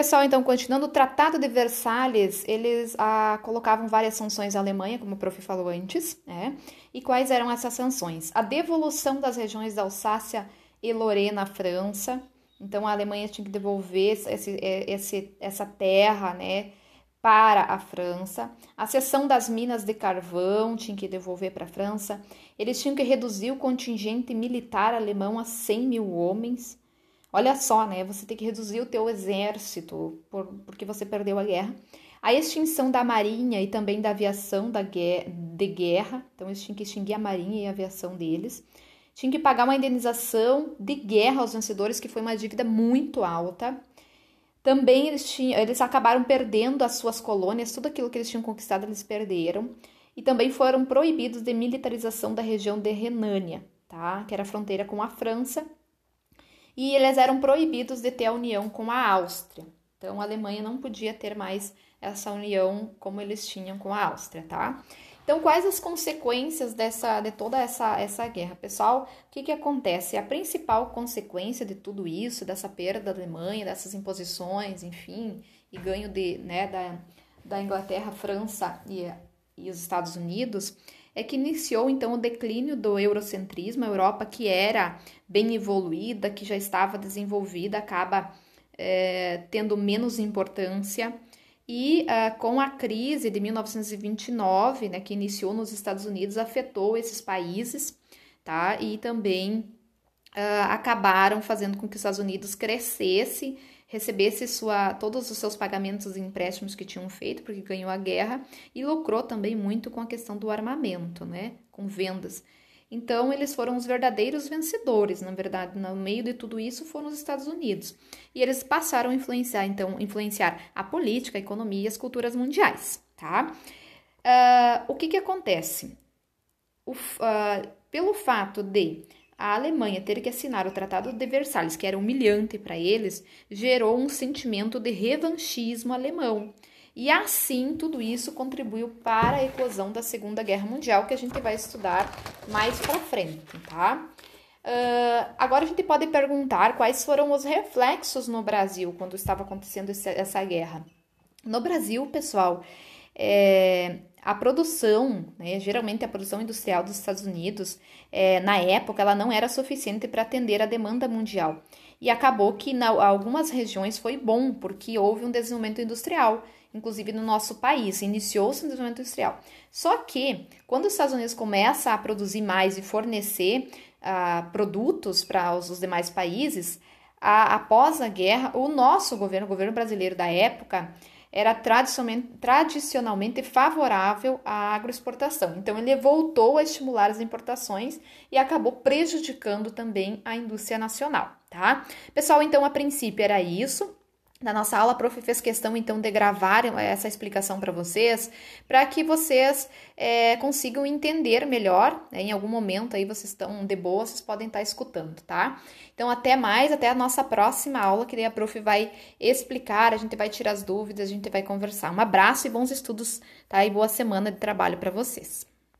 Pessoal, então, continuando, o Tratado de Versalhes, eles ah, colocavam várias sanções à Alemanha, como o prof falou antes, né? E quais eram essas sanções? A devolução das regiões da Alsácia e Lorena à França. Então, a Alemanha tinha que devolver esse, esse, essa terra, né? Para a França, a cessão das minas de carvão tinha que devolver para a França. Eles tinham que reduzir o contingente militar alemão a 100 mil homens. Olha só, né? Você tem que reduzir o teu exército por, porque você perdeu a guerra. A extinção da marinha e também da aviação da guerra, de guerra. Então, eles tinham que extinguir a marinha e a aviação deles. Tinham que pagar uma indenização de guerra aos vencedores, que foi uma dívida muito alta. Também eles, tinham, eles acabaram perdendo as suas colônias, tudo aquilo que eles tinham conquistado eles perderam. E também foram proibidos de militarização da região de Renânia, tá? que era fronteira com a França e eles eram proibidos de ter a união com a Áustria. Então a Alemanha não podia ter mais essa união como eles tinham com a Áustria, tá? Então, quais as consequências dessa, de toda essa, essa guerra? Pessoal, o que, que acontece? A principal consequência de tudo isso, dessa perda da Alemanha, dessas imposições, enfim, e ganho de, né, da, da Inglaterra, França e, e os Estados Unidos, é que iniciou então o declínio do eurocentrismo, a Europa que era bem evoluída, que já estava desenvolvida, acaba é, tendo menos importância. E uh, com a crise de 1929, né, que iniciou nos Estados Unidos, afetou esses países, tá? E também uh, acabaram fazendo com que os Estados Unidos crescesse recebesse sua, todos os seus pagamentos e empréstimos que tinham feito, porque ganhou a guerra, e lucrou também muito com a questão do armamento, né? Com vendas. Então, eles foram os verdadeiros vencedores, na verdade, no meio de tudo isso foram os Estados Unidos. E eles passaram a influenciar, então, influenciar a política, a economia e as culturas mundiais, tá? Uh, o que que acontece? O, uh, pelo fato de a Alemanha ter que assinar o Tratado de Versalhes, que era humilhante para eles, gerou um sentimento de revanchismo alemão. E assim, tudo isso contribuiu para a eclosão da Segunda Guerra Mundial, que a gente vai estudar mais para frente, tá? Uh, agora a gente pode perguntar quais foram os reflexos no Brasil quando estava acontecendo essa guerra. No Brasil, pessoal, é, a produção, né, geralmente a produção industrial dos Estados Unidos, é, na época, ela não era suficiente para atender a demanda mundial. E acabou que em algumas regiões foi bom, porque houve um desenvolvimento industrial, inclusive no nosso país, iniciou-se um desenvolvimento industrial. Só que, quando os Estados Unidos começam a produzir mais e fornecer uh, produtos para os, os demais países, a, após a guerra, o nosso governo, o governo brasileiro da época, era tradicionalmente favorável à agroexportação. Então, ele voltou a estimular as importações e acabou prejudicando também a indústria nacional, tá? Pessoal, então, a princípio era isso. Na nossa aula, a prof fez questão então de gravar essa explicação para vocês, para que vocês é, consigam entender melhor. Né? Em algum momento aí vocês estão de boa, vocês podem estar escutando, tá? Então, até mais, até a nossa próxima aula, que daí a prof vai explicar, a gente vai tirar as dúvidas, a gente vai conversar. Um abraço e bons estudos, tá? E boa semana de trabalho para vocês.